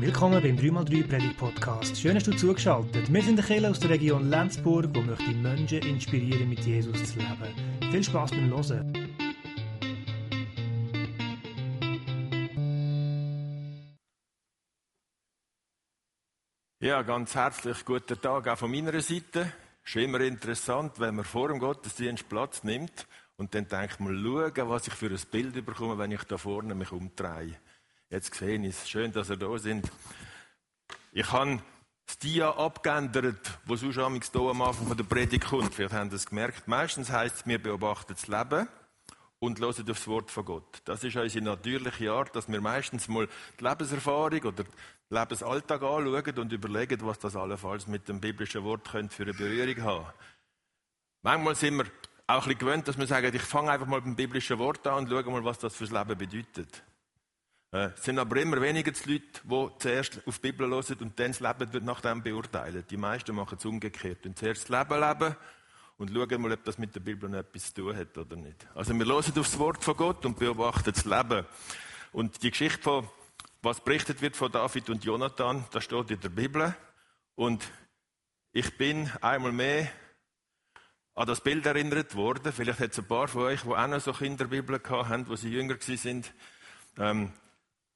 Willkommen beim 3x3 Predigt Podcast. Schön, dass du zugeschaltet. Wir sind der Kirche aus der Region Lenzburg, wo möchte Menschen inspirieren, mit Jesus zu leben. Viel Spaß beim Hören. Ja, ganz herzlich guten Tag auch von meiner Seite. Es ist immer interessant, wenn man vor dem Gottesdienst Platz nimmt und dann denkt man, schauen, was ich für ein Bild bekomme, wenn ich da vorne mich umdrehe. Jetzt sehe ich es. Schön, dass ihr da sind. Ich habe das Dia abgeändert, wo sonst am Anfang der Predigt kommt. Vielleicht haben es gemerkt. Meistens heisst es, wir beobachten das Leben und hören aufs Wort von Gott. Das ist unsere natürliche Art, dass wir meistens mal die Lebenserfahrung oder den Lebensalltag anschauen und überlegen, was das allenfalls mit dem biblischen Wort für eine Berührung haben Manchmal sind wir auch ein bisschen gewöhnt, dass wir sagen, ich fange einfach mal beim biblischen Wort an und schaue mal, was das fürs Leben bedeutet. Äh, es sind aber immer weniger die Leute, die zuerst auf die Bibel hören und dann das Leben wird nach dem beurteilen. Die meisten machen es umgekehrt. Und zuerst das Leben leben und schauen mal, ob das mit der Bibel noch etwas zu tun hat oder nicht. Also wir hören das Wort von Gott und beobachten das Leben. Und die Geschichte von, was berichtet wird von David und Jonathan, das steht in der Bibel. Und ich bin einmal mehr an das Bild erinnert worden. Vielleicht hat es ein paar von euch, die auch noch so Kinderbibeln haben, wo sie jünger sind. Ähm,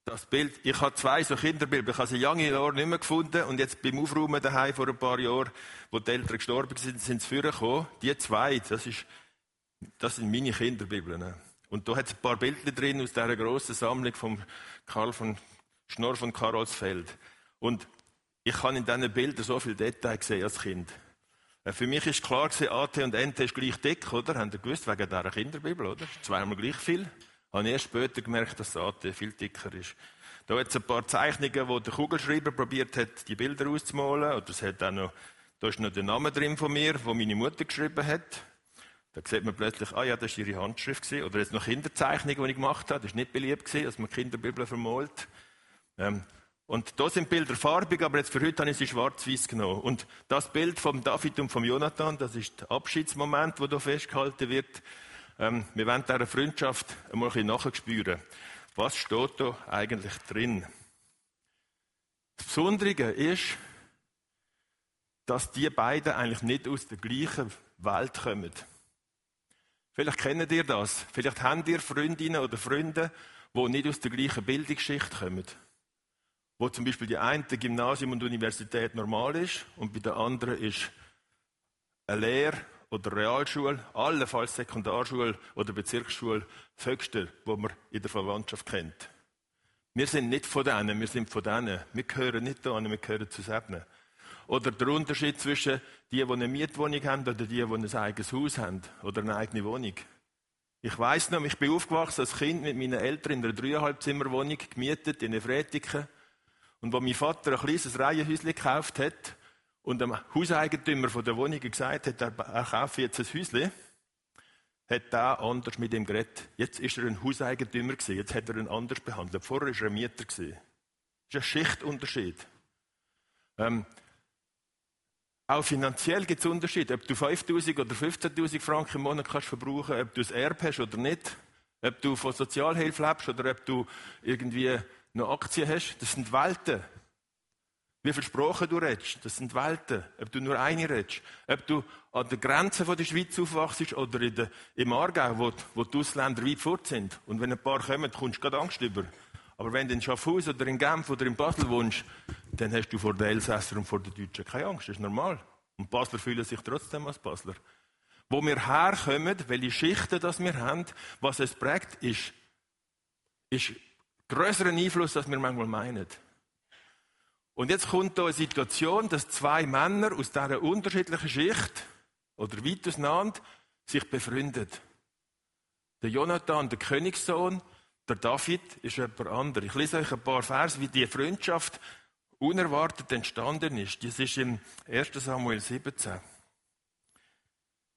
das Bild, ich habe zwei so Kinderbilder, ich habe sie lange Jahre nicht mehr gefunden und jetzt beim Aufräumen daheim vor ein paar Jahren, wo die Eltern gestorben sind, sind sie vorgekommen. Die zwei, das, ist, das sind meine Kinderbibeln. Und da hat es ein paar Bilder drin aus dieser grossen Sammlung von Karl von Schnorr von Karolsfeld. Und ich habe in diesen Bildern so viel Detail gesehen als Kind. Äh, für mich ist klar AT und NT ist gleich dick, oder? Habt ihr gewusst, wegen dieser Kinderbibel, oder? Zweimal gleich viel. Habe ich erst später gemerkt, dass das AT viel dicker ist. Da hat es ein paar Zeichnungen, wo der Kugelschreiber probiert hat, die Bilder auszumalen. Oder es hat auch noch, da ist noch der Name drin von mir, wo meine Mutter geschrieben hat. Da sieht man plötzlich, ah ja, das war ihre Handschrift gewesen. Oder jetzt noch Kinderzeichnungen, die ich gemacht habe. Das war nicht beliebt gewesen, dass man Kinderbibeln vermalt. Ähm, und da sind Bilder farbig, aber jetzt für heute habe ich sie schwarz-weiß genommen. Und das Bild von David und von Jonathan, das ist der Abschiedsmoment, wo da festgehalten wird. Ähm, wir wollen dieser Freundschaft einmal ein bisschen nachspüren. Was steht da eigentlich drin? Das Besondere ist, dass die beiden eigentlich nicht aus der gleichen Welt kommen. Vielleicht kennt ihr das. Vielleicht habt ihr Freundinnen oder Freunde, die nicht aus der gleichen Bildungsschicht kommen. Wo zum Beispiel die eine Gymnasium und Universität normal ist und bei der anderen ist eine Lehre oder Realschule, allenfalls Sekundarschule oder Bezirksschule, das Höchste, was man in der Verwandtschaft kennt. Wir sind nicht von denen, wir sind von denen. Wir gehören nicht da, wir gehören zusammen. Oder der Unterschied zwischen die, die eine Mietwohnung haben oder die, die ein eigenes Haus haben oder eine eigene Wohnung. Ich weiss noch, ich bin aufgewachsen als Kind mit meinen Eltern in einer dreieinhalb Zimmerwohnung gemietet in Efretiken. Und wo mein Vater ein kleines Reihenhäuschen gekauft hat, und dem Hauseigentümer von der Wohnung gesagt hat, er, kaufe jetzt ein Häuschen, hat er anders mit ihm geredet. Jetzt ist er ein Hauseigentümer gewesen, jetzt hat er ihn anders behandelt. Vorher war er ein Mieter. Das ist ein Schichtunterschied. Ähm, auch finanziell gibt es Unterschiede. Ob du 5.000 oder 15.000 Franken im Monat kannst verbrauchen, ob du ein Erbe hast oder nicht, ob du von Sozialhilfe lebst oder ob du irgendwie noch Aktien hast, das sind Welten. Wie viele Sprachen du redest, das sind Welten. Ob du nur eine redest. Ob du an der Grenze der Schweiz aufwachst oder in der, im Aargau, wo, wo die Ausländer weit fort sind. Und wenn ein paar kommen, kommst du gerade Angst über. Aber wenn du in Schaffhausen oder in Genf oder in Basel wohnst, dann hast du vor den Elsässern und vor den Deutschen keine Angst. Das ist normal. Und Basler fühlen sich trotzdem als Basler. Wo wir herkommen, welche Schichten das wir haben, was es prägt, ist, ist größeren Einfluss, als wir manchmal meinen. Und jetzt kommt da eine Situation, dass zwei Männer aus dieser unterschiedlichen Schicht oder weit auseinander sich befreundet. Der Jonathan, der Königssohn, der David ist jemand anderes. Ich lese euch ein paar Vers, wie die Freundschaft unerwartet entstanden ist. Das ist im 1. Samuel 17.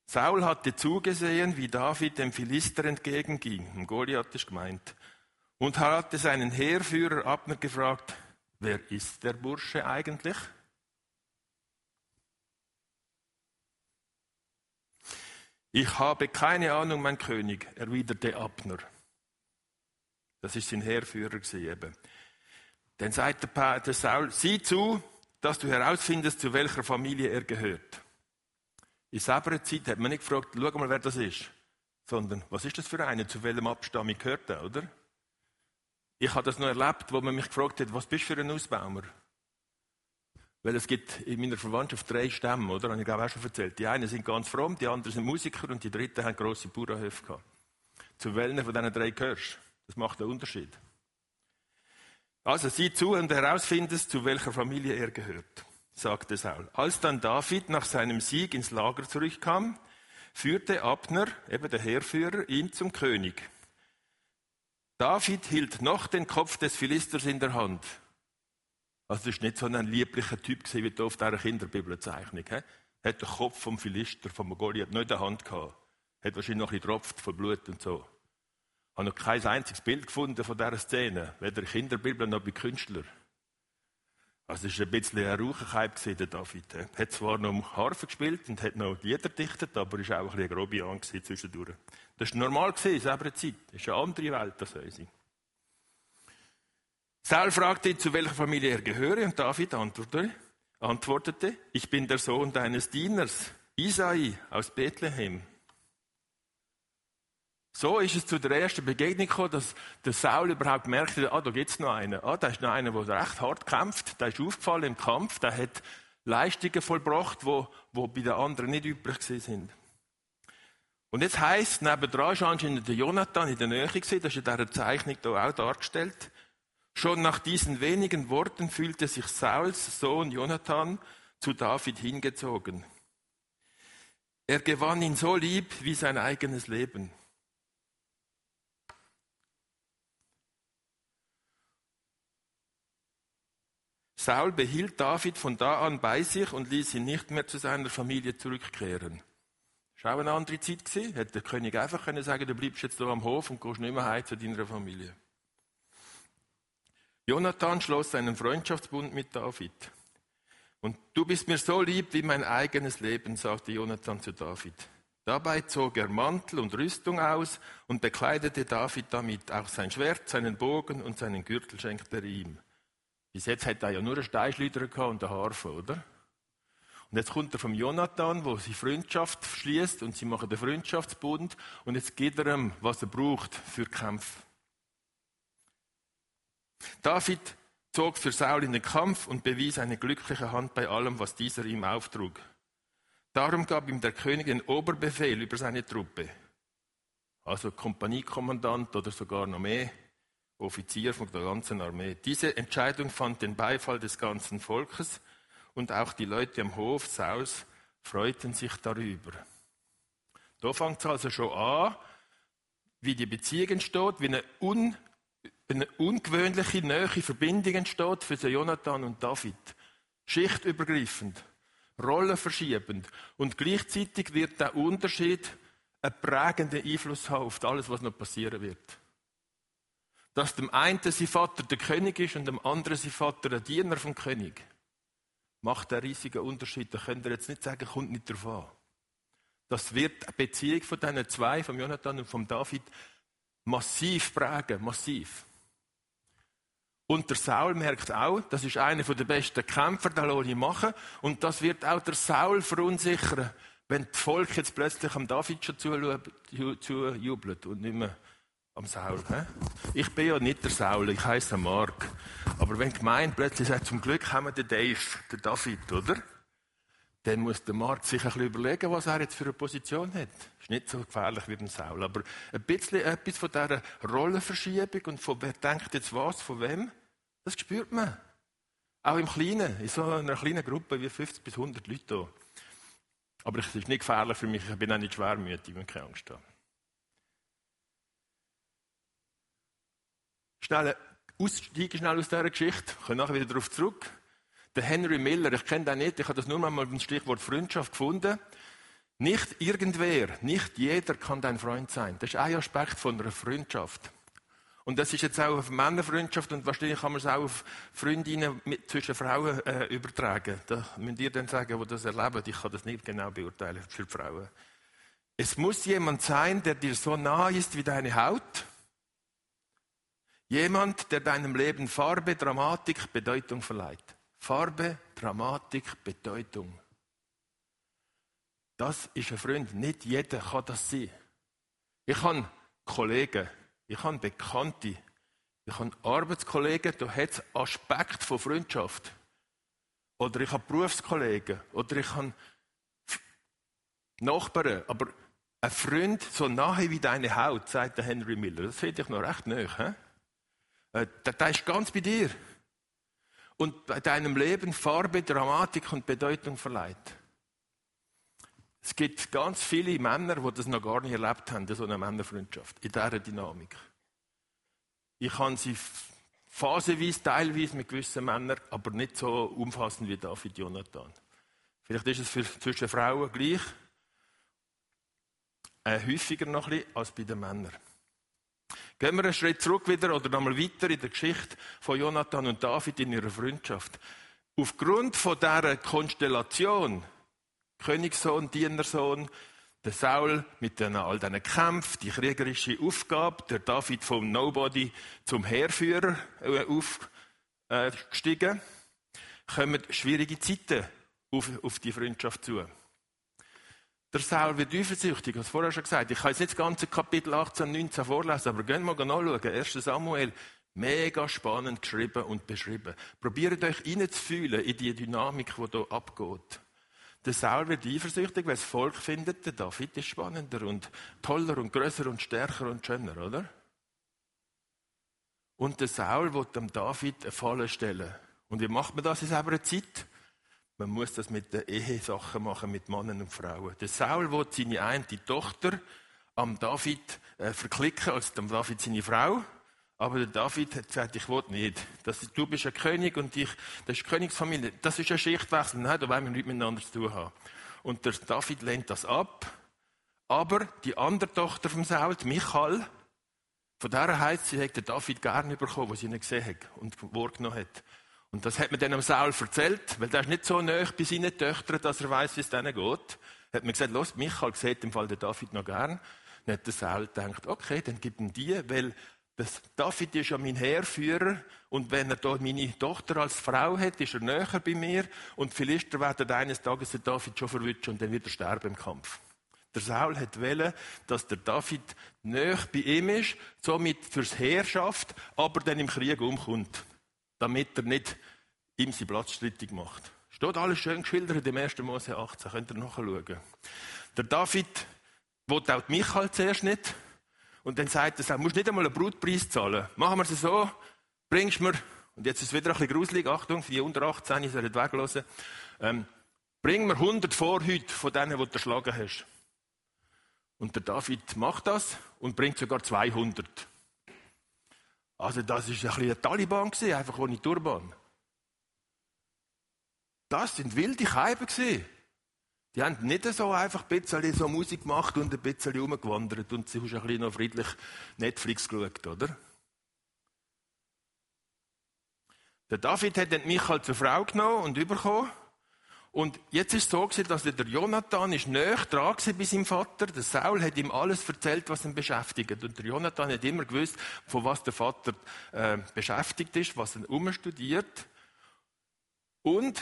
Saul hatte zugesehen, wie David dem Philister entgegenging. Goliath ist gemeint. Und hatte seinen Heerführer Abner gefragt, Wer ist der Bursche eigentlich? Ich habe keine Ahnung, mein König, erwiderte Abner. Das ist sein Heerführer eben. Dann sagt der, Saul, sieh zu, dass du herausfindest, zu welcher Familie er gehört. In selber Zeit hat man nicht gefragt, schau mal, wer das ist, sondern was ist das für eine, zu welchem Abstammung gehört er, oder? Ich habe das noch erlebt, wo man mich gefragt hat, was bist du für ein Ausbaumer? Weil es gibt in meiner Verwandtschaft drei Stämme, oder? Habe ich glaube auch schon erzählt. Die einen sind ganz fromm, die anderen sind Musiker und die dritten haben grosse Bauernhöfe gehabt. Zu welchen von diesen drei gehörst Das macht einen Unterschied. Also sieh zu und herausfindest, zu welcher Familie er gehört, sagte Saul. Als dann David nach seinem Sieg ins Lager zurückkam, führte Abner, eben der Heerführer, ihn zum König. David hielt noch den Kopf des Philisters in der Hand. Also, das ist nicht so ein lieblicher Typ gewesen, wie auf dieser Kinderbibelzeichnung. Er hat den Kopf vom Philister, vom Goliath, nicht in der Hand gehabt. Hat wahrscheinlich noch ein bisschen tropft von Blut und so. Ich habe noch kein einziges Bild gefunden von dieser Szene. Weder in Kinderbibel noch bei Künstlern. Also, es war ein bisschen ein Raucherkeib, der David. Er hat zwar noch Harfe gespielt und hat noch Lieder dichtet, aber er war auch ein bisschen Grobian zwischendurch. Das war normal in selber Zeit. Das ist eine andere Welt als unsere. Saul fragte ihn, zu welcher Familie er gehöre, und David antwortete, antwortete, ich bin der Sohn deines Dieners, Isai aus Bethlehem. So ist es zu der ersten Begegnung gekommen, dass der Saul überhaupt merkte, ah, da gibt's noch einen. Ah, da ist noch einer, der recht hart kämpft, der ist aufgefallen im Kampf, der hat Leistungen vollbracht, wo, wo bei den anderen nicht übrig sind. Und jetzt heisst, nebendran ist anscheinend der Jonathan in der Nähe gewesen, das ist in dieser Zeichnung hier auch dargestellt. Schon nach diesen wenigen Worten fühlte sich Sauls Sohn Jonathan zu David hingezogen. Er gewann ihn so lieb wie sein eigenes Leben. Saul behielt David von da an bei sich und ließ ihn nicht mehr zu seiner Familie zurückkehren. Auch eine andere Zeit gewesen. Hätte der König einfach können sagen, du bleibst jetzt hier am Hof und gehst nicht mehr heim zu deiner Familie. Jonathan schloss einen Freundschaftsbund mit David. Und du bist mir so lieb wie mein eigenes Leben, sagte Jonathan zu David. Dabei zog er Mantel und Rüstung aus und bekleidete David damit. Auch sein Schwert, seinen Bogen und seinen Gürtel schenkte er ihm. Bis jetzt hat er ja nur einen Steinschleuder und eine Harfe, oder? Und jetzt kommt er vom Jonathan, wo sie Freundschaft schließt und sie machen den Freundschaftsbund und jetzt geht er ihm, was er braucht für Kämpfe. David zog für Saul in den Kampf und bewies eine glückliche Hand bei allem, was dieser ihm auftrug. Darum gab ihm der König den Oberbefehl über seine Truppe. Also Kompaniekommandant oder sogar noch mehr, Offizier von der ganzen Armee. Diese Entscheidung fand den Beifall des ganzen Volkes und auch die Leute am Hof Sauls freuten sich darüber. Da fängt es also schon an, wie die Beziehung entsteht, wie eine un eine ungewöhnliche, neue Verbindung entsteht für Jonathan und David. Schichtübergreifend, rollenverschiebend. Und gleichzeitig wird der Unterschied einen prägenden Einfluss haben auf alles, was noch passieren wird. Dass dem einen sein Vater der König ist und dem anderen sein Vater ein Diener vom König, macht einen riesigen Unterschied. Da könnt ihr jetzt nicht sagen, kommt nicht drauf an. Das wird eine Beziehung von diesen zwei, von Jonathan und von David, massiv prägen, massiv. Und der Saul merkt auch, das ist einer der besten Kämpfer, den ich machen. Und das wird auch der Saul verunsichern, wenn das Volk jetzt plötzlich am David schon zujubelt und nicht mehr am Saul. Ich bin ja nicht der Saul, ich heiße Mark. Aber wenn die Gemeinde plötzlich sagt, zum Glück haben wir den Dave, den David, oder? Dann muss der Mark sich ein bisschen überlegen, was er jetzt für eine Position hat. Ist nicht so gefährlich wie beim Saul. Aber ein bisschen etwas von dieser Rollenverschiebung und von wer denkt jetzt was, von wem, das spürt man. Auch im Kleinen, in so einer kleinen Gruppe wie 50 bis 100 Leute. Aber es ist nicht gefährlich für mich, ich bin auch nicht schwermütig, wenn keine Angst habe. Schnell aussteigen schnell aus dieser Geschichte, ich komme nachher wieder darauf zurück. Der Henry Miller, ich kenne den nicht, ich habe das nur mal beim Stichwort Freundschaft gefunden. Nicht irgendwer, nicht jeder kann dein Freund sein. Das ist ein Aspekt von einer Freundschaft. Und das ist jetzt auch auf Männerfreundschaft und wahrscheinlich kann man es auch auf Freundinnen mit, zwischen Frauen äh, übertragen. Da müsst ihr dann sagen, die das erleben. Ich kann das nicht genau beurteilen für Frauen. Es muss jemand sein, der dir so nah ist wie deine Haut. Jemand, der deinem Leben Farbe, Dramatik, Bedeutung verleiht. Farbe, Dramatik, Bedeutung. Das ist ein Freund. Nicht jeder kann das sein. Ich habe Kollegen, ich habe Bekannte, ich habe Arbeitskollegen, da hat es Aspekt von Freundschaft. Oder ich habe Berufskollegen. Oder ich habe Nachbarn. Aber ein Freund so nahe wie deine Haut, sagt Henry Miller. Das finde ich noch recht nahe. Äh, der, der ist ganz bei dir. Und bei deinem Leben Farbe, Dramatik und Bedeutung verleiht. Es gibt ganz viele Männer, die das noch gar nicht erlebt haben, so eine Männerfreundschaft, in dieser Dynamik. Ich habe sie phasenweise, teilweise mit gewissen Männern, aber nicht so umfassend wie David Jonathan. Vielleicht ist es für, zwischen Frauen gleich, äh, häufiger noch ein bisschen als bei den Männern. Gehen wir einen Schritt zurück wieder oder nochmal weiter in der Geschichte von Jonathan und David in ihrer Freundschaft. Aufgrund von dieser Konstellation, Königssohn, Dienersohn, der Saul mit all diesen Kämpfen, die kriegerische Aufgabe, der David vom Nobody zum Heerführer äh, aufgestiegen, kommen schwierige Zeiten auf, auf die Freundschaft zu. Der Saul wird eifersüchtig, ich vorher schon gesagt. Ich kann jetzt nicht das ganze Kapitel 18, 19 vorlesen, aber gehen wir mal nachschauen. 1. Samuel, mega spannend geschrieben und beschrieben. Probiert euch reinzufühlen in die Dynamik, die hier abgeht. Der Saul wird eifersüchtig, weil das Volk findet, der David ist spannender und toller und größer und stärker und schöner, oder? Und der Saul wird dem David eine Falle stellen. Und wie macht man das in seiner Zeit? Man muss das mit den Ehesachen machen, mit Männern und Frauen. Der Saul will seine eine Tochter am David äh, verklicken, als dem David seine Frau. Aber der David hat gesagt, ich will nicht. Das, du bist ein König und ich, das ist Königsfamilie. Das ist ein Schichtwechsel. Nein, da wollen wir nichts miteinander zu tun haben. Und der David lehnt das ab. Aber die andere Tochter vom Saul, Michal, von der heißt sie, hat der David gerne bekommen, was sie nicht gesehen hat und wahrgenommen hat. Und das hat man dann am Saul erzählt, weil der ist nicht so nah bei seinen Töchtern, dass er weiß, wie es denen geht. Hat man gesagt, los, Michael sieht im Fall der David noch gern. Dann hat der Saul gedacht, okay, dann gib ihm die, weil das David ist ja mein Heerführer und wenn er da meine Tochter als Frau hat, ist er näher bei mir und Philister werden eines Tages den David schon verwünschen und dann wird er sterben im Kampf. Der Saul hat wollen, dass der David näher bei ihm ist, somit fürs Heer schafft, aber dann im Krieg umkommt damit er nicht ihm seinen Platz strittig macht. Steht alles schön geschildert im 1. Mose 18, könnt ihr nachschauen. Der David wollte auch die Michael zuerst nicht. Und dann sagt er, du musst nicht einmal einen Brutpreis zahlen. Machen wir es so, bringst mir, und jetzt ist es wieder ein bisschen gruselig, Achtung, für die unter 18 sollen weglassen, ähm, bring mir 100 Vorhüte von denen, die du erschlagen hast. Und der David macht das und bringt sogar 200. Also das ist ein bisschen ein Taliban gewesen, einfach ohne Turban. Das sind wilde Keiben gewesen. Die haben nicht so einfach ein bisschen so Musik gemacht und ein bisschen rumgewandert und sie haben ein bisschen noch friedlich Netflix geschaut, oder? Der David hat den Michael zur Frau genommen und überkommen. Und jetzt ist es so gewesen, dass der Jonathan ist näher dran bei seinem Vater. Der Saul hat ihm alles erzählt, was ihn beschäftigt. Und der Jonathan hat immer gewusst, von was der Vater äh, beschäftigt ist, was er umstudiert. Und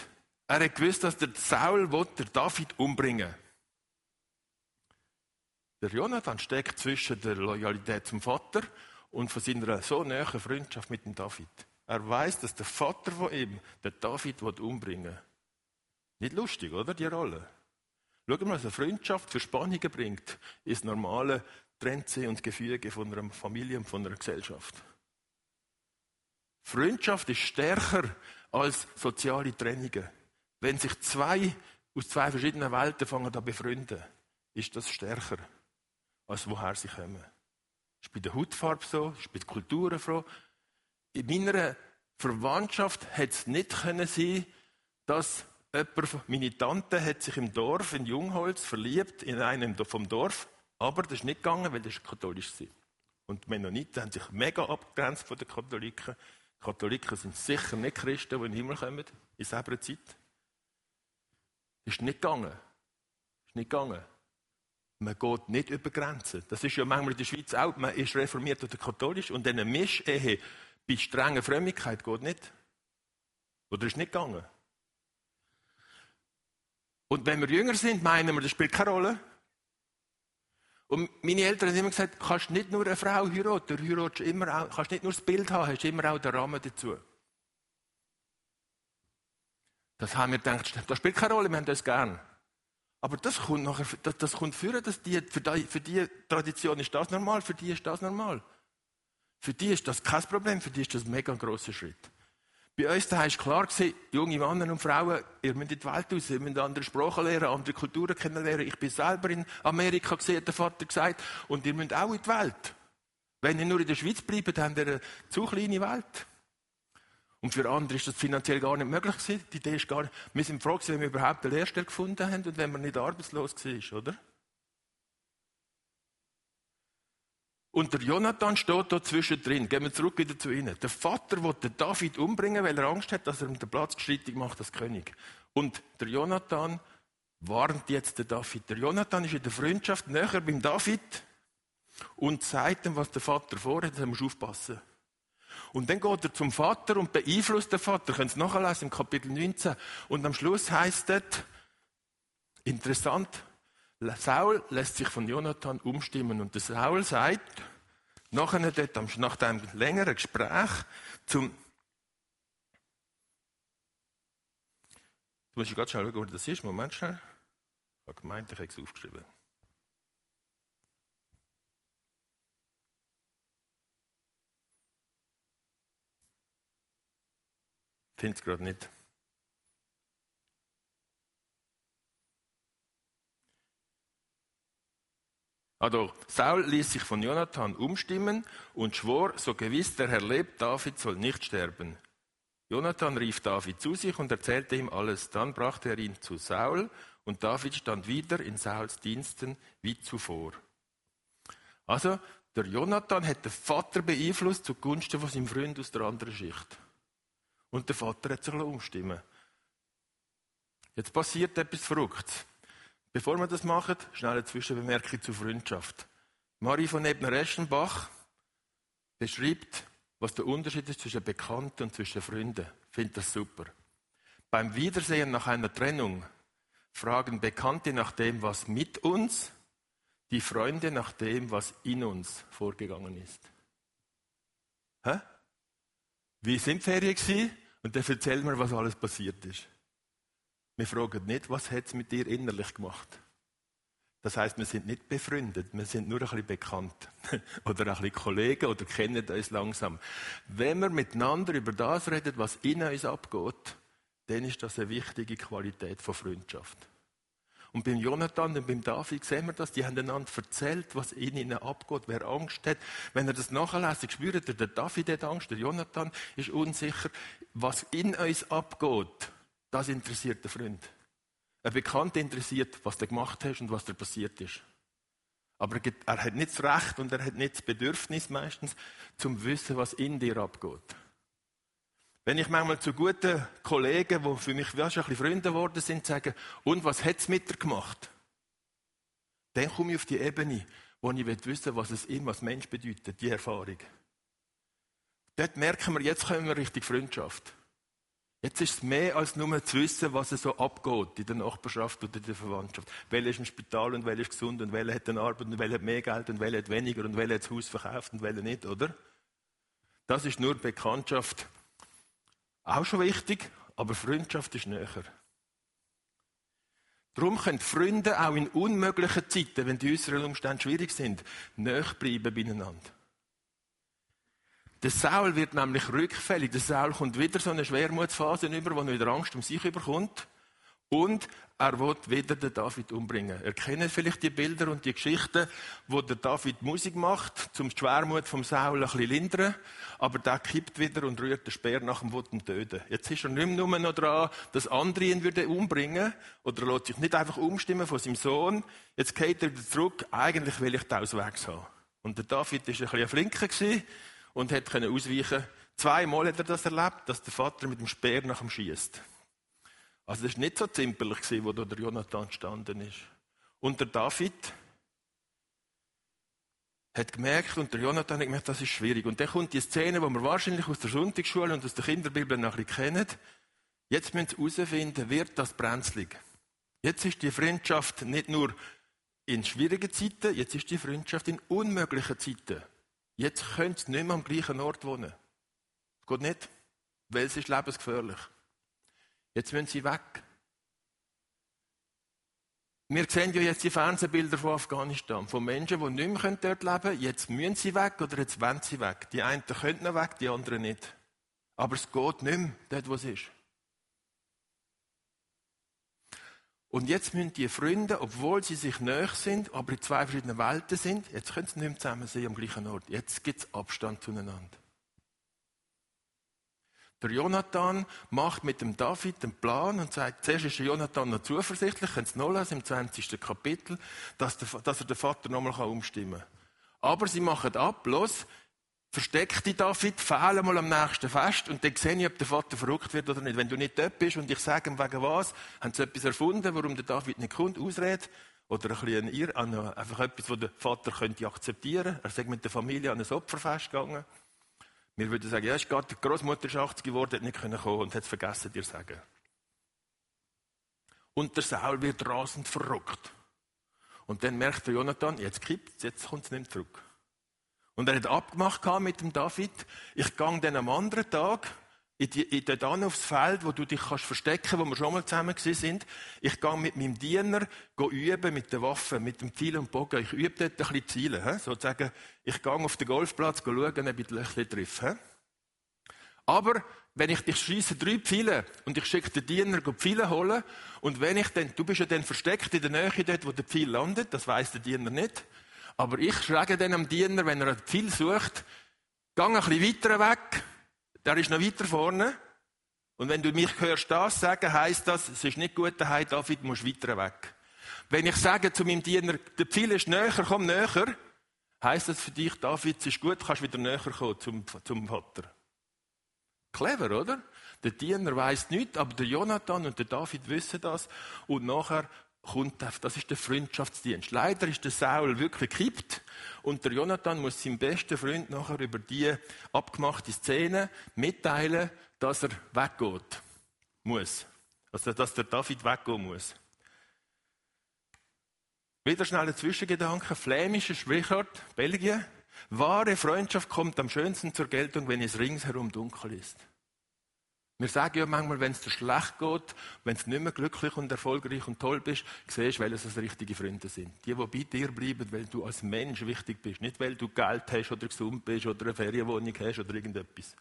er hat gewusst, dass der Saul der David umbringen Der Jonathan steckt zwischen der Loyalität zum Vater und von seiner so nähen Freundschaft mit dem David. Er weiß, dass der Vater von ihm den David umbringen will. Nicht lustig, oder, die Rolle? Schau mal, was eine Freundschaft für Spannungen bringt, ist normale Grenze und Gefüge von einer Familie und von einer Gesellschaft. Freundschaft ist stärker als soziale Trennungen. Wenn sich zwei aus zwei verschiedenen Welten fangen an befreunden, ist das stärker, als woher sie kommen. Ist bei der Hautfarbe so, ist bei der Kultur so. In meiner Verwandtschaft hätte es nicht können sein, dass Jemand, meine Tante hat sich im Dorf in Jungholz verliebt, in einen vom Dorf, aber das ist nicht gegangen, weil das katholisch war. Und die Mennoniten haben sich mega abgegrenzt von den Katholiken. Katholiken sind sicher nicht Christen, die in den Himmel kommen, in selber Zeit. Ist nicht gegangen. Ist nicht gegangen. man geht nicht über Grenzen. Das ist ja manchmal in der Schweiz auch, man ist reformiert oder katholisch und eine Mischehe bei strenger Frömmigkeit geht nicht. Oder ist nicht gegangen. Und wenn wir jünger sind, meinen wir, das spielt keine Rolle. Und meine Eltern haben immer gesagt, kannst nicht nur eine Frau heiraten, du heiratest immer auch, kannst nicht nur das Bild haben, hast immer auch den Rahmen dazu. Das haben wir gedacht, das spielt keine Rolle, wir haben das gern. Aber das kommt nachher, das, das kommt führen, dass die, für, die, für die Tradition ist das normal, für die ist das normal. Für die ist das kein Problem, für die ist das ein mega grosser Schritt. Bei uns da ist klar gewesen, junge Männer und Frauen, ihr müsst in die Welt raus, ihr müsst andere Sprachen lernen, andere Kulturen kennenlernen. Ich bin selber in Amerika gesehen, hat der Vater gesagt, und ihr müsst auch in die Welt. Wenn ihr nur in der Schweiz bleibt, habt ihr eine zu kleine Welt. Und für andere ist das finanziell gar nicht möglich gewesen. Die Idee ist gar nicht. Wir sind froh gewesen, wenn wir überhaupt eine Lehrstelle gefunden haben und wenn man nicht arbeitslos war, oder? Und der Jonathan steht da zwischendrin. Gehen wir zurück wieder zu ihnen. Der Vater wollte David umbringen, weil er Angst hat, dass er ihm den Platz gestreitig macht als König. Und der Jonathan warnt jetzt den David. Der Jonathan ist in der Freundschaft näher beim David und sagt ihm, was der Vater vorhat, da musst du aufpassen. Und dann geht er zum Vater und beeinflusst den Vater. Ihr könnt es nachlesen im Kapitel 19. Und am Schluss heißt es, interessant, Saul lässt sich von Jonathan umstimmen. Und der Saul sagt, nachher dort, nach dem längeren Gespräch zum, Du musst gerade schauen, wo das ist. Moment schnell. Ich habe gemeint, ich habe es aufgeschrieben. Finde es gerade nicht. Also, Saul ließ sich von Jonathan umstimmen und schwor, so gewiss der Herr lebt, David soll nicht sterben. Jonathan rief David zu sich und erzählte ihm alles. Dann brachte er ihn zu Saul und David stand wieder in Sauls Diensten wie zuvor. Also, der Jonathan hat den Vater beeinflusst zugunsten von seinem Freund aus der anderen Schicht. Und der Vater hat sich umstimmen Jetzt passiert etwas Verrücktes. Bevor wir das machen, schnell eine Zwischenbemerkung zur Freundschaft. Marie von Ebner-Eschenbach beschreibt, was der Unterschied ist zwischen Bekannten und zwischen Freunden. Ich finde das super. Beim Wiedersehen nach einer Trennung fragen Bekannte nach dem, was mit uns, die Freunde nach dem, was in uns vorgegangen ist. Hä? Wie sind Ferien gewesen? Und dann erzählen wir, was alles passiert ist. Wir fragen nicht, was hat es mit dir innerlich gemacht? Das heißt, wir sind nicht befreundet, wir sind nur ein bisschen bekannt. oder ein bisschen Kollegen oder kennen uns langsam. Wenn wir miteinander über das reden, was in uns abgeht, dann ist das eine wichtige Qualität von Freundschaft. Und beim Jonathan und beim David sehen wir das, die haben einander erzählt, was in ihnen abgeht, wer Angst hat. Wenn er das nachlesen, spürt er, der David hat Angst, der Jonathan ist unsicher. Was in uns abgeht, das interessiert den Freund. Ein Bekannter interessiert, was du gemacht hast und was dir passiert ist. Aber er hat nicht das Recht und er hat nicht das Bedürfnis meistens, zum Wissen, was in dir abgeht. Wenn ich manchmal zu guten Kollegen, die für mich schon ein bisschen Freunde geworden sind, sage, und was hat es mit dir gemacht? Dann komme ich auf die Ebene, wo ich wissen will, was es ihm als Mensch bedeutet, die Erfahrung. Dort merken wir, jetzt kommen wir Richtung Freundschaft. Jetzt ist es mehr als nur zu wissen, was es so abgeht in der Nachbarschaft oder in der Verwandtschaft. Welcher ist im Spital und welcher ist gesund und welcher hat eine Arbeit und welcher hat mehr Geld und welcher hat weniger und welcher hat das Haus verkauft und welcher nicht, oder? Das ist nur Bekanntschaft auch schon wichtig, aber Freundschaft ist näher. Darum können Freunde auch in unmöglichen Zeiten, wenn die äußeren Umstände schwierig sind, näher bleiben beieinander. Der Saul wird nämlich rückfällig. Der Saul kommt wieder so eine Schwermutsphase über, wo er wieder Angst um sich überkommt. Und er wird wieder den David umbringen. Er kennt vielleicht die Bilder und die Geschichten, wo der David Musik macht, zum Schwermut vom Saul ein bisschen lindern. Aber der kippt wieder und rührt den Speer nach dem Wutten töten. Jetzt ist er nicht mehr nur dran, dass andere ihn würde umbringen oder er lässt sich nicht einfach umstimmen von seinem Sohn. Jetzt geht er wieder zurück. Eigentlich will ich den Ausweg haben. Und der David ist ein bisschen flinker und hat ausweichen. Zweimal hat er das erlebt, dass der Vater mit dem Speer nach ihm schießt. Also das war nicht so zimperlich, wo der Jonathan gestanden ist. Und der David hat gemerkt, und der Jonathan hat gemerkt, das ist schwierig. Und dann kommt die Szene, die wir wahrscheinlich aus der Sonntagsschule und aus der Kinderbibel noch ein bisschen kennen. Jetzt müssen sie herausfinden, wird das brenzlig. Jetzt ist die Freundschaft nicht nur in schwierigen Zeiten, jetzt ist die Freundschaft in unmöglichen Zeiten. Jetzt können sie nicht mehr am gleichen Ort wohnen. Das geht nicht, weil es ist lebensgefährlich. Jetzt müssen sie weg. Wir sehen ja jetzt die Fernsehbilder von Afghanistan, von Menschen, die nicht mehr dort leben können. Jetzt müssen sie weg oder jetzt wollen sie weg. Die einen können noch weg, die anderen nicht. Aber es geht nicht mehr dort, wo es ist. Und jetzt müssen die Freunde, obwohl sie sich näher sind, aber in zwei verschiedenen Welten sind, jetzt können sie nicht mehr zusammen sein am gleichen Ort. Jetzt gibt es Abstand zueinander. Der Jonathan macht mit dem David einen Plan und sagt, zuerst ist der Jonathan noch zuversichtlich, können Sie noch lesen, im 20. Kapitel, dass, der, dass er den Vater nochmal umstimmen kann. Aber sie machen ab, los, versteck dich David, fehl mal am nächsten Fest und dann sehe ich, ob der Vater verrückt wird oder nicht. Wenn du nicht dort bist und ich sage ihm, wegen was, haben sie etwas erfunden, warum der David nicht kommt, Ausrede, oder ein bisschen ein Irr, einfach etwas, was der Vater könnte akzeptieren. Er sagt mit der Familie an ein Opferfest gegangen. Wir würden sagen, ja, ist die Großmutter ist 80 geworden, hat nicht kommen können und hat es vergessen, dir zu sagen. Und der Saul wird rasend verrückt. Und dann merkt der Jonathan, jetzt kippt es, jetzt kommt es nicht zurück. Und er hat abgemacht mit dem David, ich gehe dann am anderen Tag in, die, in dort aufs Feld, wo du dich kannst verstecken, wo wir schon mal zusammen sind. Ich gehe mit meinem Diener üben mit den Waffen, mit dem Pfeil und Bogen. Ich übe dort ein bisschen Ziele. He? Sozusagen, ich gehe auf den Golfplatz schauen, ob ich die Löcher treffe. Aber wenn ich dich schieße drei Pfeile und ich schicke den Diener die Pfeile holen und wenn ich dann, du bist ja dann versteckt in der Nähe dort, wo der Pfeil landet, das weiß der Diener nicht. Aber ich schlage dann am Diener, wenn er einen Pfeil sucht, geh ein bisschen weiter weg, der ist noch weiter vorne. Und wenn du mich hörst das sagen, heisst das, es ist nicht gut daheim, David, du musst weiter weg. Wenn ich sage zu meinem Diener, der Pfeil ist näher, komm näher, heisst das für dich, David, es ist gut, du kannst wieder näher kommen zum, zum Vater. Clever, oder? Der Diener weiß nichts, aber der Jonathan und der David wissen das. Und nachher auf, das ist der Freundschaftsdienst. Leider ist der Saul wirklich gekippt und der Jonathan muss seinem besten Freund nachher über die abgemachte Szene mitteilen, dass er weggeht muss. Also, dass der David weggehen muss. Wieder schnell ein Zwischengedanke. Flämisches Sprichwort, Belgien. Wahre Freundschaft kommt am schönsten zur Geltung, wenn es ringsherum dunkel ist. Wir sagen ja manchmal, wenn es dir schlecht geht, wenn du nicht mehr glücklich und erfolgreich und toll bist, siehst du, welche es richtige Freunde sind. Die, die bei dir bleiben, weil du als Mensch wichtig bist. Nicht, weil du Geld hast oder gesund bist oder eine Ferienwohnung hast oder irgendetwas.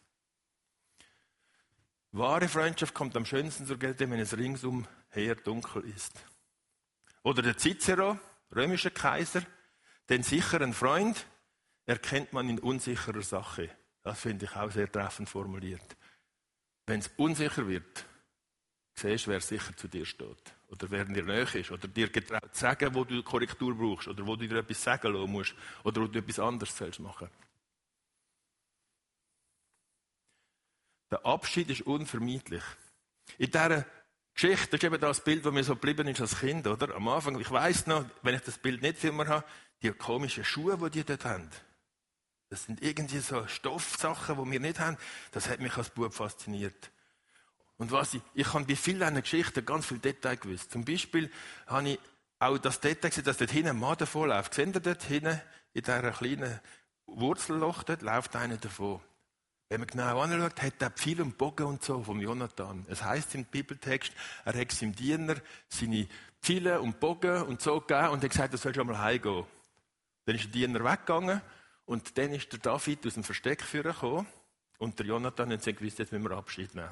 Wahre Freundschaft kommt am schönsten zur Geltung, wenn es ringsum her dunkel ist. Oder der Cicero, römischer Kaiser, den sicheren Freund erkennt man in unsicherer Sache. Das finde ich auch sehr treffend formuliert. Wenn es unsicher wird, siehst wer sicher zu dir steht. Oder wer dir näher ist. Oder dir getraut sagen, wo du Korrektur brauchst. Oder wo du dir etwas sagen lassen musst. Oder wo du etwas anderes sollst machen. Der Abschied ist unvermeidlich. In dieser Geschichte, das ist eben das Bild, das mir so geblieben ist als Kind, oder? Am Anfang, ich weiss noch, wenn ich das Bild nicht mich habe, die komischen Schuhe, die die dort haben. Das sind irgendwie so Stoffsachen, die wir nicht haben. Das hat mich als Bub fasziniert. Und was ich, ich habe bei vielen Geschichten ganz viel Detail gewusst. Zum Beispiel habe ich auch das Detail gesehen, dass dort hinten ein Mann davon läuft. Seht ihr dort hinten, in dieser kleinen Wurzelloch dort, läuft einer davon. Wenn man genau anschaut, hat er viel und Bogen und so vom Jonathan. Es heißt im Bibeltext, er hat seinem Diener seine Pfeile und Bogen und so gegeben und hat gesagt, er soll schon mal heimgehen. Dann ist der Diener weggegangen und dann ist der David aus dem Versteck gekommen und der Jonathan sie gewusst, jetzt müssen wir Abschied nehmen.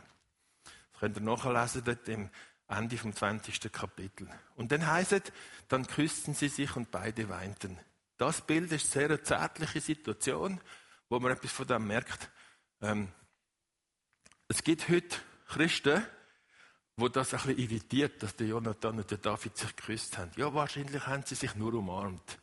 Das könnt ihr nachlesen dort im Ende vom 20. Kapitel. Und dann heißt es, dann küssten sie sich und beide weinten. Das Bild ist eine sehr zärtliche Situation, wo man etwas von dem merkt. Ähm, es gibt heute Christen, wo das ein bisschen irritiert, dass der Jonathan und der David sich geküsst haben. Ja, wahrscheinlich haben sie sich nur umarmt.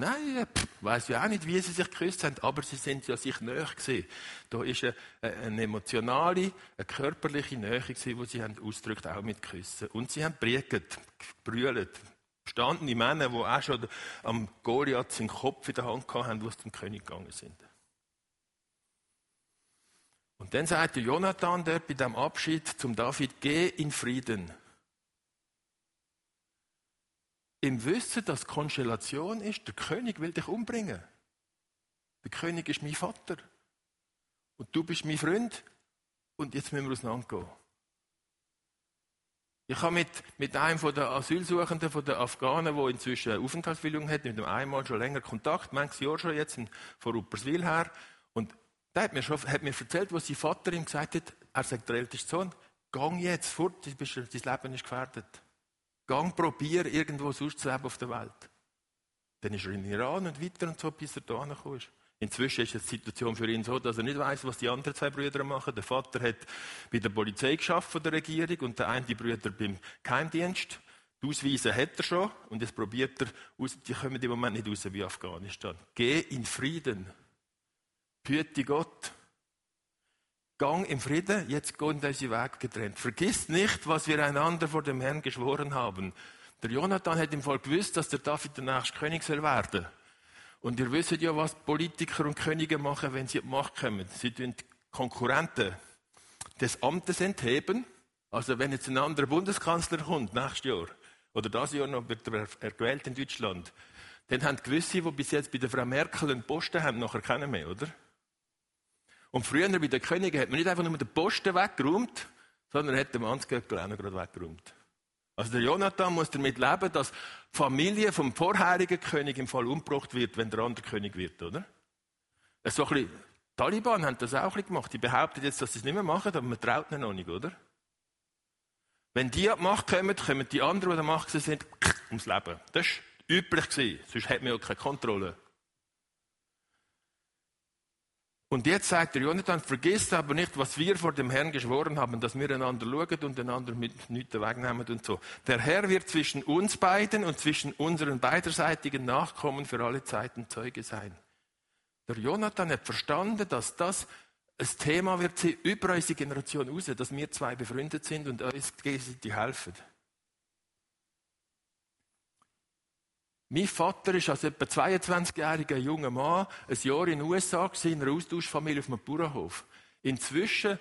Nein, pff, weiss ja auch nicht, wie sie sich geküsst haben, aber sie sind ja sich näher gewesen. Da ist eine, eine emotionale, eine körperliche Nähe gewesen, die sie haben ausgedrückt, auch mit Küssen. Und sie haben briegt, gebrüllt, gestandene Männer, die auch schon am Goliath seinen Kopf in der Hand hatten, die zum König gegangen sind. Und dann sagte Jonathan dort bei dem Abschied zum David, geh in Frieden. Im Wissen, dass Konstellation ist, der König will dich umbringen. Der König ist mein Vater. Und du bist mein Freund. Und jetzt müssen wir auseinandergehen. Ich habe mit, mit einem von der Asylsuchenden, von den Afghanen, der inzwischen eine Aufenthaltsbewilligung hat, mit dem einmal schon länger Kontakt, manches Jahr schon jetzt, von Rupperswil her. Und der hat mir, schon, hat mir erzählt, was sein Vater ihm gesagt hat. Er sagt, der älteste Sohn, gang jetzt fort, dein Leben ist gefährdet. Gang, probier irgendwo sonst zu leben auf der Welt. Dann ist er in Iran und weiter und so, bis er da gekommen ist. Inzwischen ist die Situation für ihn so, dass er nicht weiß, was die anderen zwei Brüder machen. Der Vater hat bei der Polizei geschafft von der Regierung und der eine Bruder beim Geheimdienst. Die Ausweise hat er schon und jetzt probiert er, aus, die kommen im Moment nicht raus wie Afghanistan. Geh in Frieden. Hüte Gott. Gang im Frieden, jetzt gehen unsere Wege getrennt. Vergiss nicht, was wir einander vor dem Herrn geschworen haben. Der Jonathan hat im Fall gewusst, dass der David der nächste König soll werden. Und ihr wisst ja, was Politiker und Könige machen, wenn sie in die Macht kommen. Sie tun Konkurrenten des Amtes entheben. Also wenn jetzt ein anderer Bundeskanzler kommt, nächstes Jahr, oder das Jahr noch wird er gewählt in Deutschland, dann haben gewisse, die bis jetzt bei der Frau Merkel einen Posten haben, nachher keinen mehr, oder? Und früher bei den Königen hat man nicht einfach nur den Posten weggeräumt, sondern hat den Mannsgürtel auch noch gerade weggeräumt. Also der Jonathan muss damit leben, dass die Familie vom vorherigen König im Fall umgebracht wird, wenn der andere König wird, oder? So ein bisschen, die Taliban haben das auch ein gemacht. Die behaupten jetzt, dass sie es nicht mehr machen, aber man traut ihnen noch nicht, oder? Wenn die an die Macht kommen, kommen die anderen, die an der Macht sind, ums Leben. Das war üblich, sonst hat man ja keine Kontrolle. Und jetzt sagt der Jonathan, vergisst aber nicht, was wir vor dem Herrn geschworen haben, dass wir einander schauen und einander mit nichts wegnehmen und so. Der Herr wird zwischen uns beiden und zwischen unseren beiderseitigen Nachkommen für alle Zeiten Zeuge sein. Der Jonathan hat verstanden, dass das ein Thema wird sein über unsere Generation raus, dass wir zwei befreundet sind und uns gegenseitig helfen. Mein Vater ist als etwa 22-jähriger junger Mann ein Jahr in den USA in einer Austauschfamilie auf einem Bauernhof. Inzwischen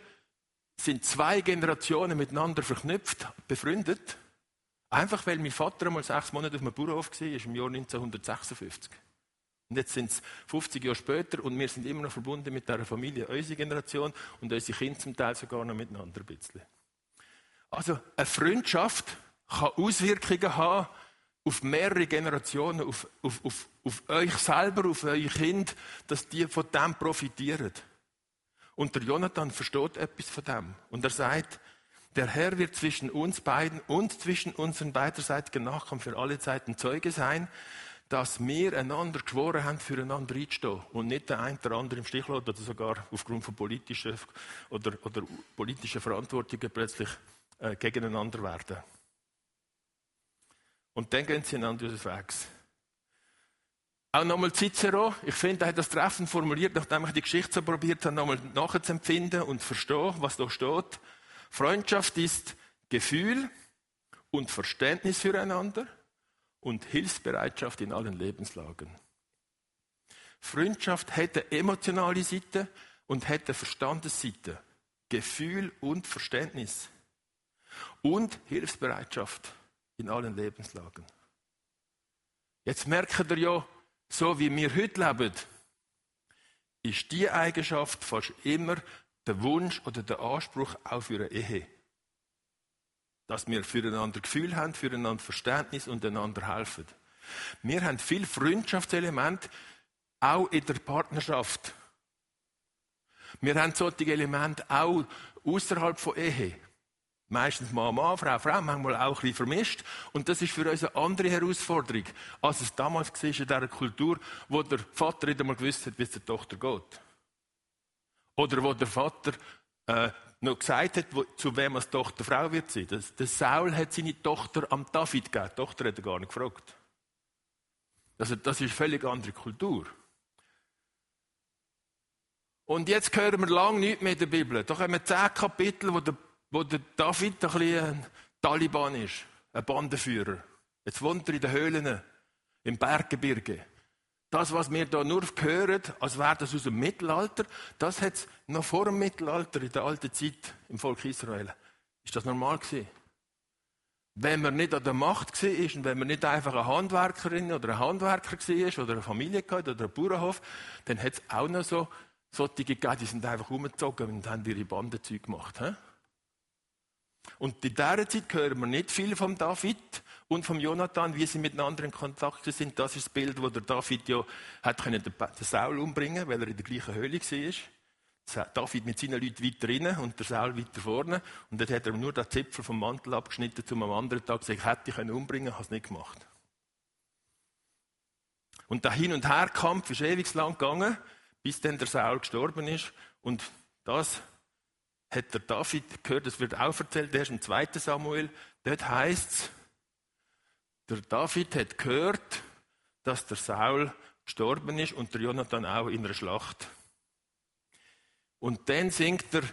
sind zwei Generationen miteinander verknüpft, befreundet. Einfach weil mein Vater einmal sechs Monate auf einem Bauernhof war, im Jahr 1956. Und jetzt sind es 50 Jahre später und wir sind immer noch verbunden mit dieser Familie, unsere Generation und unsere Kinder zum Teil sogar noch miteinander ein bisschen. Also, eine Freundschaft kann Auswirkungen haben auf mehrere Generationen, auf, auf, auf, auf euch selber, auf euer Kind, dass die von dem profitieren. Und der Jonathan versteht etwas von dem. Und er sagt, der Herr wird zwischen uns beiden und zwischen unseren beiderseitigen Nachkommen für alle Zeiten Zeuge sein, dass wir einander geschworen haben, füreinander einzustehen und nicht der eine der andere im Stich lässt oder sogar aufgrund von politischer oder, oder politischer Verantwortungen plötzlich äh, gegeneinander werden. Und dann gehen sie einander Wegs. Auch nochmal Cicero. Ich finde, er hat das treffend formuliert, nachdem ich die Geschichte so probiert habe, nochmal nachzuempfinden und verstehen, was da steht. Freundschaft ist Gefühl und Verständnis füreinander und Hilfsbereitschaft in allen Lebenslagen. Freundschaft hätte emotionale Seite und hätte Verstandesseite. Gefühl und Verständnis. Und Hilfsbereitschaft in allen Lebenslagen. Jetzt merkt ihr ja, so wie wir heute leben, ist die Eigenschaft fast immer der Wunsch oder der Anspruch auch für eine Ehe. Dass wir füreinander Gefühl haben, füreinander Verständnis und einander helfen. Wir haben viel Freundschaftselemente auch in der Partnerschaft. Wir haben solche Elemente auch außerhalb von Ehe. Meistens Mann, Mann, Frau, Frau, manchmal auch ein bisschen vermischt. Und das ist für uns eine andere Herausforderung, als es damals war in dieser Kultur, wo der Vater nicht einmal gewusst hat, wie es der Tochter geht. Oder wo der Vater äh, noch gesagt hat, wo, zu wem als Tochter Frau wird sein. Das, der Saul hat seine Tochter am David gegeben. Die Tochter hat er gar nicht gefragt. Also das ist eine völlig andere Kultur. Und jetzt hören wir lange nichts mehr in der Bibel. Da kommen zehn Kapitel, wo der wo der David ein bisschen ein Taliban ist, ein Bandenführer. Jetzt wohnt er in den Höhlen, im Berggebirge. Das, was wir da nur hören, als wäre das aus dem Mittelalter, das hat es noch vor dem Mittelalter, in der alten Zeit im Volk Israel, ist das normal gewesen. Wenn man nicht an der Macht war und wenn man nicht einfach eine Handwerkerin oder ein Handwerker war oder eine Familie hatte oder ein Bauernhof, dann hat es auch noch so solche gegeben, die sind einfach umgezogen und haben ihre Bandenzeug gemacht. He? Und in dieser Zeit hören wir nicht viel vom David und vom Jonathan, wie sie miteinander in Kontakt sind. Das ist das Bild, wo der David ja hat können den Saul umbringen, weil er in der gleichen Höhle war. David mit seinen Leuten weiter drinnen und der Saul weiter vorne. Und dort hat er nur den Zipfel vom Mantel abgeschnitten, um am anderen Tag gesagt, ich hätte ihn umbringen, habe es nicht gemacht. Und der Hin- und Herkampf ist ewig lang gegangen, bis dann der Saul gestorben ist. Und das hat der David gehört, das wird auch erzählt, erst im 2. Samuel. Dort heißt es, der David hat gehört, dass der Saul gestorben ist und der Jonathan auch in der Schlacht. Und dann singt er,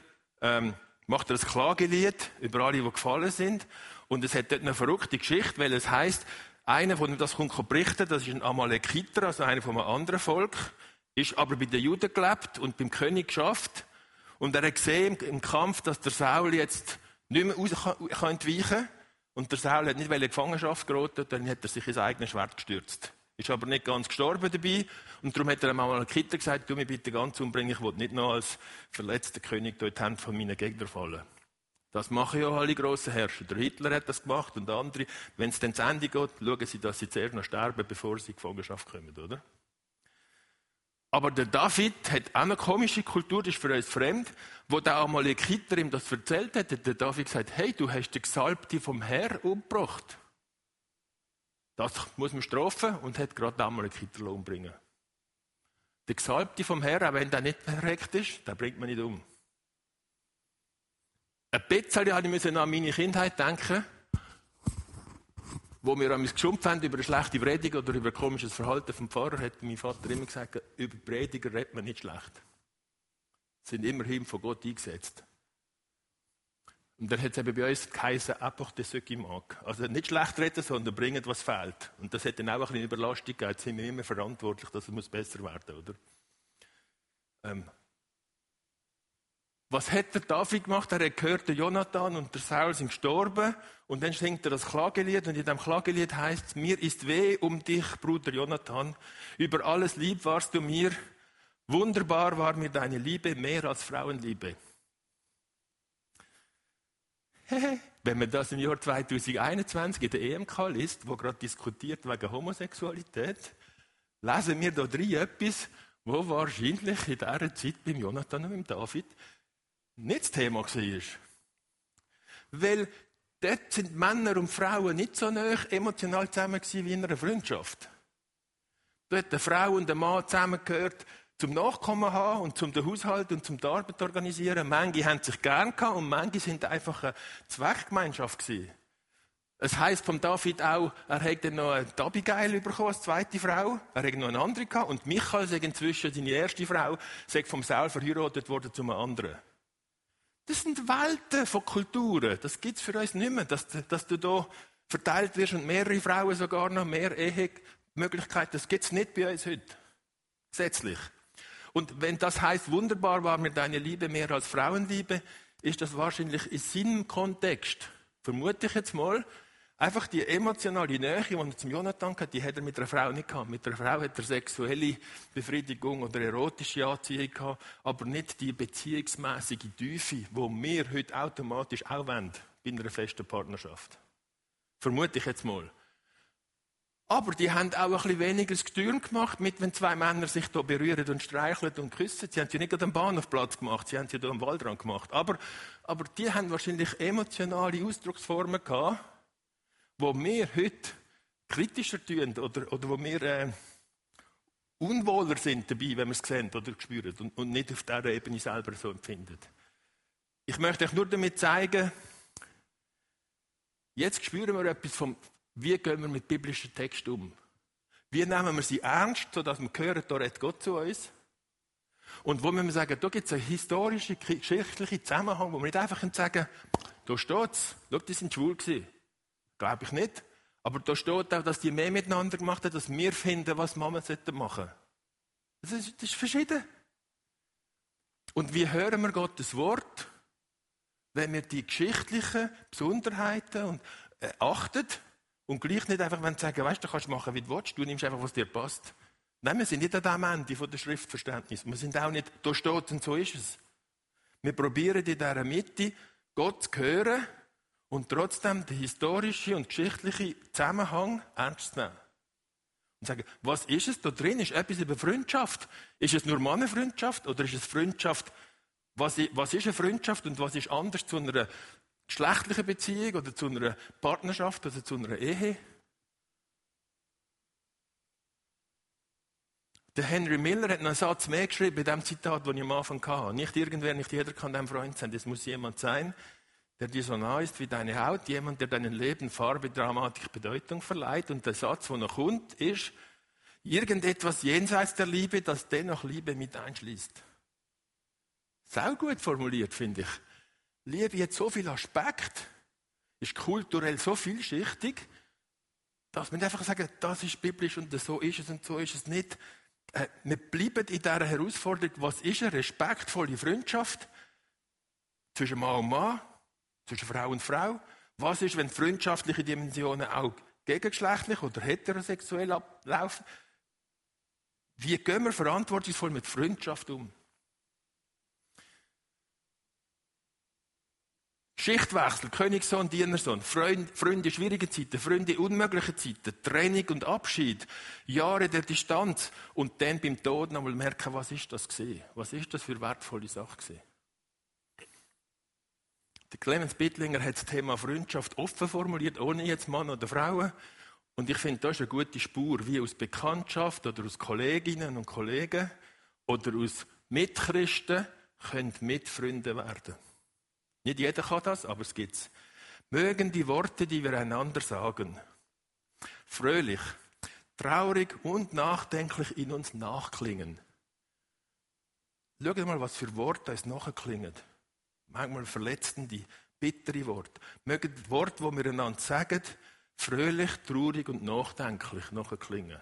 ähm, macht er ein Klagelied über alle, die gefallen sind. Und es hat dort eine verrückte Geschichte, weil es heißt, einer, von dem das kommt berichten, das ist ein Amalekiter, also einer von einem anderen Volk, ist aber bei den Juden gelebt und beim König geschafft. Und er hat gesehen im Kampf, dass der Saul jetzt nicht mehr raus kann Und der Saul hat nicht in Gefangenschaft geraten, dann hat er sich ins eigene Schwert gestürzt. Ist aber nicht ganz gestorben dabei. Und darum hat er einmal einen Kitter gesagt, du mich bitte ganz umbringen, ich will nicht noch als verletzter König dort Hand von meinen Gegnern fallen. Das machen ja alle grossen Herrscher. Der Hitler hat das gemacht und andere. Wenn es dann zu Ende geht, schauen sie, dass sie zuerst noch sterben, bevor sie in Gefangenschaft kommen, oder? Aber der David hat auch eine komische Kultur, das ist für uns fremd, wo der Amalekiter ihm das erzählt hat, hat der David gesagt, hey, du hast den Gesalbten vom Herr umgebracht. Das muss man strafen und hat gerade den Amalekiter umbringen. Der Gesalbte vom Herr, auch wenn der nicht perfekt ist, den bringt man nicht um. Ein bisschen habe ich an meine Kindheit denken wo wir uns geschumpft haben über eine schlechte Predigt oder über ein komisches Verhalten vom Pfarrer, hat mein Vater immer gesagt, über Prediger redet man nicht schlecht. Sie sind immerhin von Gott eingesetzt. Und dann hat es eben bei uns geheißen, einfach das mag. Also nicht schlecht reden, sondern bringen, was fehlt. Und das hat dann auch ein bisschen Überlastung gegeben. Jetzt sind wir immer verantwortlich, dass es besser werden muss, oder? Ähm, was hat der David gemacht? Er hat gehört, der Jonathan und der Saul sind gestorben. Und dann singt er das Klagelied. Und in dem Klagelied heißt es, mir ist weh um dich, Bruder Jonathan. Über alles lieb warst du mir. Wunderbar war mir deine Liebe, mehr als Frauenliebe. Wenn man das im Jahr 2021 in der EMK liest, wo gerade diskutiert wegen Homosexualität, lesen wir da drin etwas, wo wahrscheinlich in dieser Zeit beim Jonathan und beim David nicht das Thema war. Weil dort sind Männer und Frauen nicht so nah emotional zusammen wie in einer Freundschaft. Dort eine Frau und ein Mann zusammengehört, zum Nachkommen haben und zum Haushalt und zum Arbeit organisieren. Manche haben sich gern gehabt und manche sind einfach eine Zweckgemeinschaft gewesen. Es heisst vom David auch, er hat dann noch eine Abigail bekommen als zweite Frau. Er hat noch eine andere gehabt. Und Michael, inzwischen seine erste Frau, sagt vom Saul verheiratet worden zu einem anderen. Das sind Welten von Kulturen. Das gibt es für uns nicht mehr, dass, dass du da verteilt wirst und mehrere Frauen sogar noch, mehr Ehemöglichkeiten. Das gibt es nicht bei uns heute. Gesetzlich. Und wenn das heißt, wunderbar war mir deine Liebe mehr als Frauenliebe, ist das wahrscheinlich in seinem Kontext, vermute ich jetzt mal, Einfach die emotionale Nähe, die er zum Jonathan hat, die hat er mit einer Frau nicht gehabt. Mit einer Frau hat er sexuelle Befriedigung oder erotische Anziehung gehabt, aber nicht die beziehungsmäßige Tiefe, die wir heute automatisch auch wollen bei einer festen Partnerschaft. Vermute ich jetzt mal. Aber die haben auch ein bisschen weniger Gestürm gemacht, mit, wenn zwei Männer sich da berühren und streicheln und küssen. Sie haben sie nicht an am Bahnhofplatz gemacht, sie haben sie da am Waldrand gemacht. Aber, aber die haben wahrscheinlich emotionale Ausdrucksformen gehabt, wo wir heute kritischer tun oder, oder wo wir äh, unwohler sind dabei, wenn wir es sehen oder spüren und, und nicht auf dieser Ebene selber so empfinden. Ich möchte euch nur damit zeigen, jetzt spüren wir etwas vom, wie gehen wir mit biblischen Texten um. Wie nehmen wir sie ernst, sodass wir hören, da redet Gott zu uns. Und wo wir sagen, da gibt es einen historischen, geschichtlichen Zusammenhang, wo wir nicht einfach sagen, da steht es, die sind schwul gewesen. Glaube ich nicht. Aber da steht auch, dass die mehr miteinander gemacht haben, dass wir finden, was Mama machen. Das ist, das ist verschieden. Und wie hören wir Gottes Wort? Wenn wir die geschichtlichen Besonderheiten und, äh, achten und gleich nicht einfach wenn sagen, weißt du, kannst machen, wie du willst, du nimmst einfach, was dir passt. Nein, wir sind nicht an dem Ende von der Schriftverständnis. Wir sind auch nicht, da steht und so ist es. Wir probieren in dieser Mitte Gott zu hören und trotzdem den historischen und geschichtlichen Zusammenhang ernst nehmen. Und sagen, was ist es da drin? Ist etwas über Freundschaft? Ist es nur Mannenfreundschaft oder ist es Freundschaft? Was, was ist eine Freundschaft und was ist anders zu einer geschlechtlichen Beziehung oder zu einer Partnerschaft oder zu einer Ehe? Der Henry Miller hat noch einen Satz mehr geschrieben bei dem Zitat, das ich am Anfang hatte. Nicht irgendwer, nicht jeder kann dein Freund sein. Das muss jemand sein, der dir so nah ist wie deine Haut. Jemand, der deinem Leben Farbe, Dramatik, Bedeutung verleiht. Und der Satz, der noch kommt, ist, irgendetwas jenseits der Liebe, das dennoch Liebe mit einschließt. Sau gut formuliert, finde ich. Liebe hat so viel Aspekt, ist kulturell so vielschichtig, dass man einfach sagen, das ist biblisch und so ist es und so ist es nicht. Äh, wir bleiben in dieser Herausforderung, was ist eine respektvolle Freundschaft zwischen Mann und Mann, zwischen Frau und Frau? Was ist, wenn freundschaftliche Dimensionen auch gegengeschlechtlich oder heterosexuell ablaufen? Wie gehen wir verantwortungsvoll mit Freundschaft um? Schichtwechsel, Königssohn, Dienersohn, Freund, Freunde schwierige Zeiten, Freunde unmögliche Zeiten, Trennung und Abschied, Jahre der Distanz und dann beim Tod nochmal merken, was ist das gesehen? Was ist das für wertvolle Sache gesehen? Der Clemens Bittlinger hat das Thema Freundschaft offen formuliert, ohne jetzt Mann oder Frauen. Und ich finde, das ist eine gute Spur, wie aus Bekanntschaft oder aus Kolleginnen und Kollegen oder aus Mitchristen können Mitfreunde werden. Nicht jeder kann das, aber es gibt's. Mögen die Worte, die wir einander sagen, fröhlich, traurig und nachdenklich in uns nachklingen. Schaut mal, was für Worte uns nachklingen. Manchmal verletzende, bittere Worte. Mögen die Worte, die wir einander sagen, fröhlich, traurig und nachdenklich nachklingen.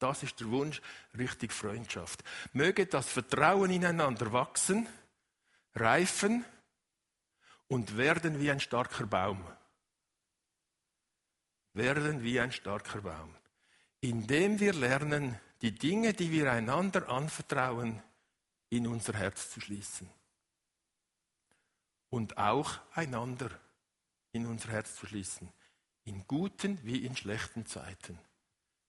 Das ist der Wunsch richtig Freundschaft. Möge das Vertrauen ineinander wachsen, reifen und werden wie ein starker Baum. Werden wie ein starker Baum. Indem wir lernen, die Dinge, die wir einander anvertrauen, in unser Herz zu schließen. Und auch einander in unser Herz zu schließen. In guten wie in schlechten Zeiten.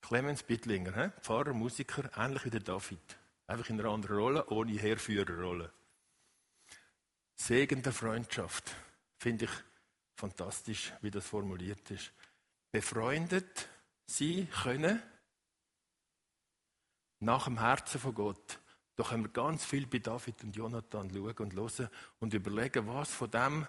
Clemens Bittlinger? Pfarrer, Musiker, ähnlich wie der David. Einfach in einer anderen Rolle, ohne Herrführerrolle. Segen der Freundschaft. Finde ich fantastisch, wie das formuliert ist. Befreundet sie können nach dem Herzen von Gott. Da können wir ganz viel bei David und Jonathan schauen und hören und überlegen, was von dem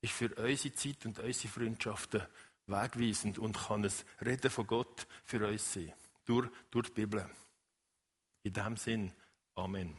ist für unsere Zeit und unsere Freundschaften wegweisend und kann es Reden von Gott für uns sein. Durch, durch die Bibel. In diesem Sinn. Amen.